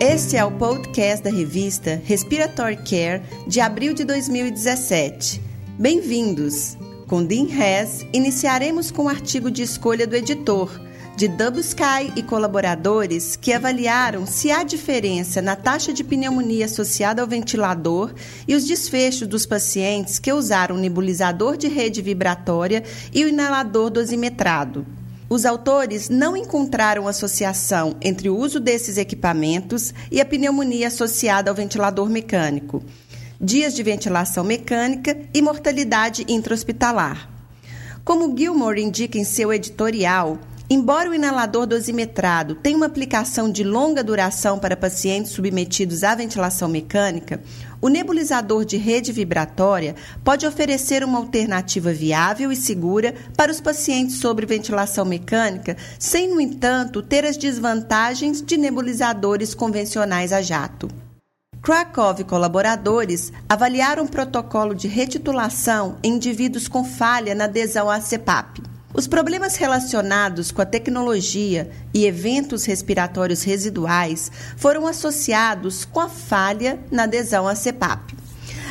Este é o podcast da revista Respiratory Care de abril de 2017. Bem-vindos! Com Dean Hess, iniciaremos com o artigo de escolha do editor, de Double Sky e colaboradores que avaliaram se há diferença na taxa de pneumonia associada ao ventilador e os desfechos dos pacientes que usaram nebulizador de rede vibratória e o inalador dosimetrado. Os autores não encontraram associação entre o uso desses equipamentos e a pneumonia associada ao ventilador mecânico, dias de ventilação mecânica e mortalidade intra-hospitalar. Como Gilmore indica em seu editorial, Embora o inalador dosimetrado tenha uma aplicação de longa duração para pacientes submetidos à ventilação mecânica, o nebulizador de rede vibratória pode oferecer uma alternativa viável e segura para os pacientes sobre ventilação mecânica, sem, no entanto, ter as desvantagens de nebulizadores convencionais a jato. Krakow e colaboradores avaliaram o protocolo de retitulação em indivíduos com falha na adesão à CPAP. Os problemas relacionados com a tecnologia e eventos respiratórios residuais foram associados com a falha na adesão à CPAP.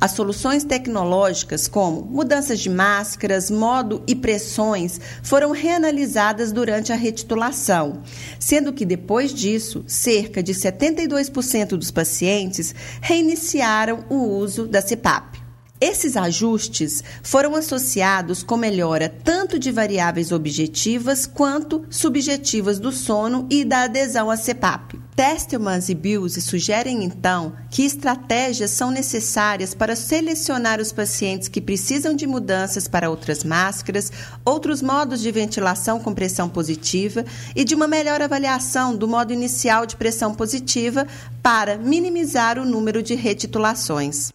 As soluções tecnológicas, como mudanças de máscaras, modo e pressões, foram reanalisadas durante a retitulação, sendo que depois disso, cerca de 72% dos pacientes reiniciaram o uso da CPAP. Esses ajustes foram associados com melhora tanto de variáveis objetivas quanto subjetivas do sono e da adesão à CPAP. Testelmans e Bills sugerem então que estratégias são necessárias para selecionar os pacientes que precisam de mudanças para outras máscaras, outros modos de ventilação com pressão positiva e de uma melhor avaliação do modo inicial de pressão positiva para minimizar o número de retitulações.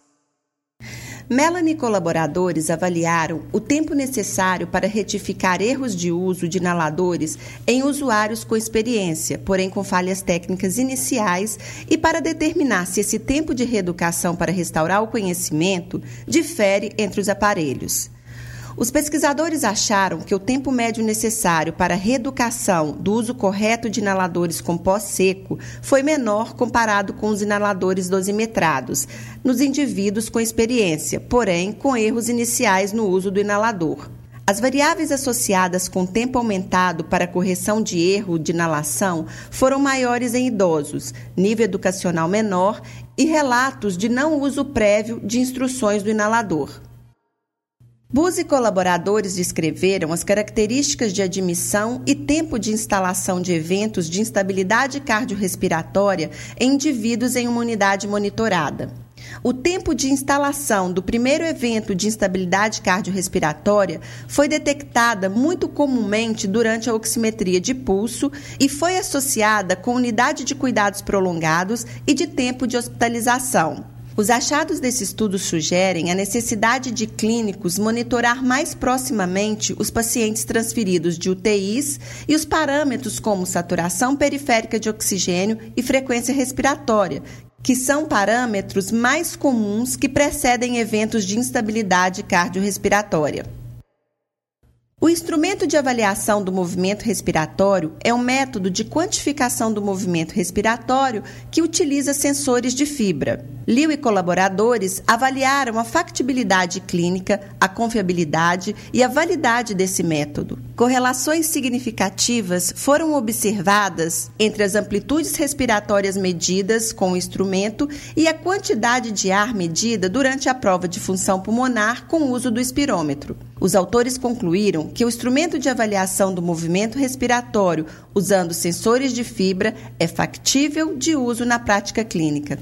Melanie e colaboradores avaliaram o tempo necessário para retificar erros de uso de inaladores em usuários com experiência, porém com falhas técnicas iniciais, e para determinar se esse tempo de reeducação para restaurar o conhecimento difere entre os aparelhos. Os pesquisadores acharam que o tempo médio necessário para a reeducação do uso correto de inaladores com pó seco foi menor comparado com os inaladores dosimetrados nos indivíduos com experiência, porém com erros iniciais no uso do inalador. As variáveis associadas com tempo aumentado para correção de erro de inalação foram maiores em idosos, nível educacional menor e relatos de não uso prévio de instruções do inalador. Bus e colaboradores descreveram as características de admissão e tempo de instalação de eventos de instabilidade cardiorrespiratória em indivíduos em uma unidade monitorada. O tempo de instalação do primeiro evento de instabilidade cardiorrespiratória foi detectada muito comumente durante a oximetria de pulso e foi associada com unidade de cuidados prolongados e de tempo de hospitalização. Os achados desse estudo sugerem a necessidade de clínicos monitorar mais proximamente os pacientes transferidos de UTIs e os parâmetros como saturação periférica de oxigênio e frequência respiratória, que são parâmetros mais comuns que precedem eventos de instabilidade cardiorrespiratória. O instrumento de avaliação do movimento respiratório é um método de quantificação do movimento respiratório que utiliza sensores de fibra. Liu e colaboradores avaliaram a factibilidade clínica, a confiabilidade e a validade desse método. Correlações significativas foram observadas entre as amplitudes respiratórias medidas com o instrumento e a quantidade de ar medida durante a prova de função pulmonar com o uso do espirômetro. Os autores concluíram que o instrumento de avaliação do movimento respiratório usando sensores de fibra é factível de uso na prática clínica.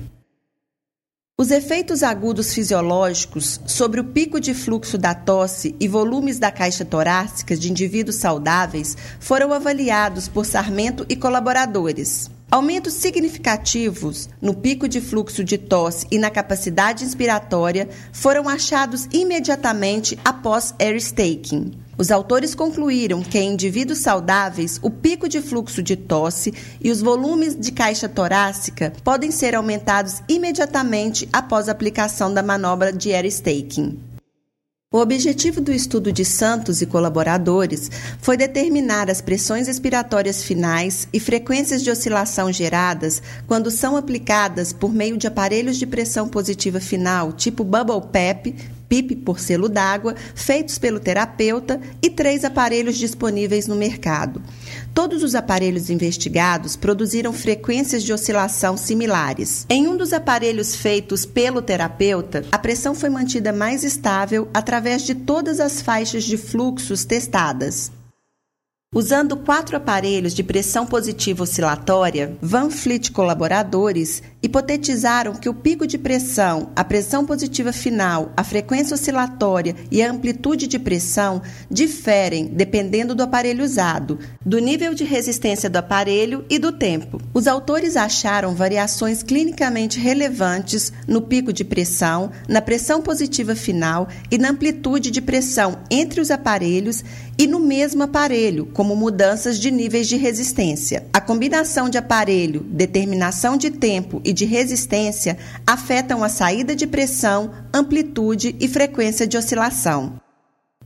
Os efeitos agudos fisiológicos sobre o pico de fluxo da tosse e volumes da caixa torácica de indivíduos saudáveis foram avaliados por Sarmento e colaboradores. Aumentos significativos no pico de fluxo de tosse e na capacidade inspiratória foram achados imediatamente após air staking. Os autores concluíram que em indivíduos saudáveis, o pico de fluxo de tosse e os volumes de caixa torácica podem ser aumentados imediatamente após a aplicação da manobra de air staking. O objetivo do estudo de Santos e colaboradores foi determinar as pressões respiratórias finais e frequências de oscilação geradas quando são aplicadas por meio de aparelhos de pressão positiva final, tipo Bubble PEP, PIP por selo d'água, feitos pelo terapeuta e três aparelhos disponíveis no mercado. Todos os aparelhos investigados produziram frequências de oscilação similares. Em um dos aparelhos feitos pelo terapeuta, a pressão foi mantida mais estável através de todas as faixas de fluxos testadas. Usando quatro aparelhos de pressão positiva oscilatória, Van Fleet colaboradores hipotetizaram que o pico de pressão, a pressão positiva final, a frequência oscilatória e a amplitude de pressão diferem dependendo do aparelho usado, do nível de resistência do aparelho e do tempo. Os autores acharam variações clinicamente relevantes no pico de pressão, na pressão positiva final e na amplitude de pressão entre os aparelhos e no mesmo aparelho, como mudanças de níveis de resistência. A combinação de aparelho, determinação de tempo e de resistência afetam a saída de pressão, amplitude e frequência de oscilação.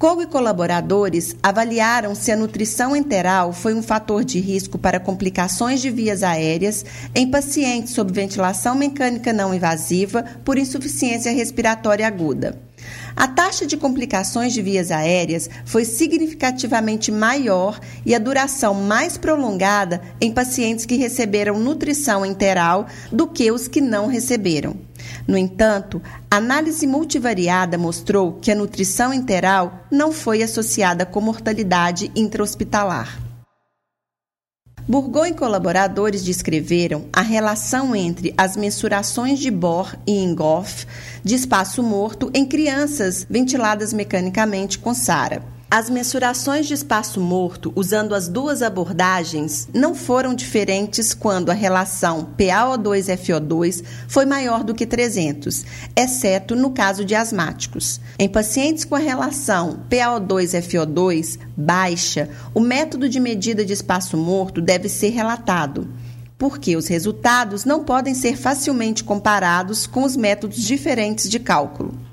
Cole e colaboradores avaliaram se a nutrição enteral foi um fator de risco para complicações de vias aéreas em pacientes sob ventilação mecânica não invasiva por insuficiência respiratória aguda. A taxa de complicações de vias aéreas foi significativamente maior e a duração mais prolongada em pacientes que receberam nutrição enteral do que os que não receberam. No entanto, análise multivariada mostrou que a nutrição enteral não foi associada com mortalidade intra-hospitalar. Burgon e colaboradores descreveram a relação entre as mensurações de Bohr e Ingoff de espaço morto em crianças ventiladas mecanicamente com SARA. As mensurações de espaço morto usando as duas abordagens não foram diferentes quando a relação PaO2-FO2 foi maior do que 300, exceto no caso de asmáticos. Em pacientes com a relação PaO2-FO2 baixa, o método de medida de espaço morto deve ser relatado porque os resultados não podem ser facilmente comparados com os métodos diferentes de cálculo.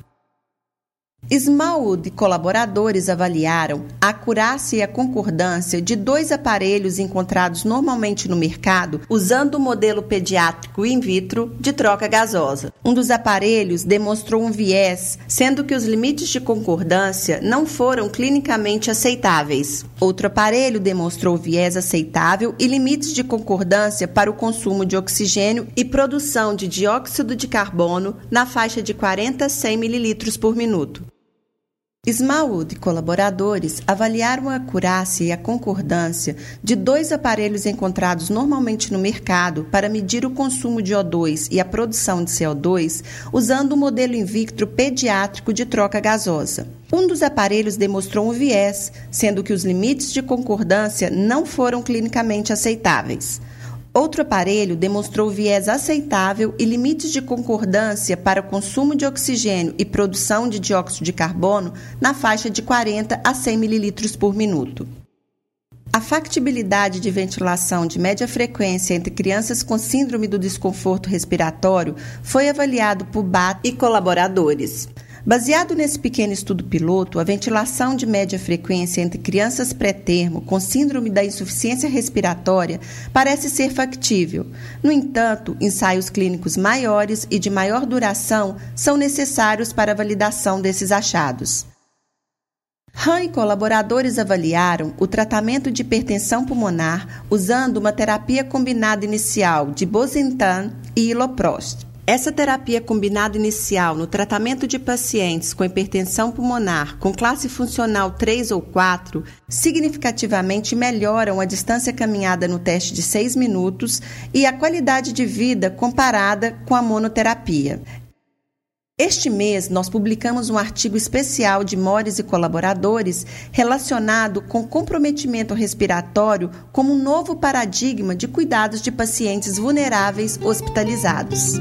Smallwood e colaboradores avaliaram a acurácia e a concordância de dois aparelhos encontrados normalmente no mercado usando o modelo pediátrico in vitro de troca gasosa. Um dos aparelhos demonstrou um viés, sendo que os limites de concordância não foram clinicamente aceitáveis. Outro aparelho demonstrou viés aceitável e limites de concordância para o consumo de oxigênio e produção de dióxido de carbono na faixa de 40 a 100 ml por minuto. Smallwood e colaboradores avaliaram a acurácia e a concordância de dois aparelhos encontrados normalmente no mercado para medir o consumo de O2 e a produção de CO2 usando o modelo Invictro pediátrico de troca gasosa. Um dos aparelhos demonstrou um viés, sendo que os limites de concordância não foram clinicamente aceitáveis. Outro aparelho demonstrou viés aceitável e limites de concordância para o consumo de oxigênio e produção de dióxido de carbono na faixa de 40 a 100 ml por minuto. A factibilidade de ventilação de média frequência entre crianças com síndrome do desconforto respiratório foi avaliado por BAT e colaboradores. Baseado nesse pequeno estudo piloto, a ventilação de média frequência entre crianças pré-termo com síndrome da insuficiência respiratória parece ser factível. No entanto, ensaios clínicos maiores e de maior duração são necessários para a validação desses achados. Han e colaboradores avaliaram o tratamento de hipertensão pulmonar usando uma terapia combinada inicial de bosentan e iloprost. Essa terapia combinada inicial no tratamento de pacientes com hipertensão pulmonar com classe funcional 3 ou 4 significativamente melhoram a distância caminhada no teste de 6 minutos e a qualidade de vida comparada com a monoterapia. Este mês, nós publicamos um artigo especial de Mores e colaboradores relacionado com comprometimento respiratório como um novo paradigma de cuidados de pacientes vulneráveis hospitalizados.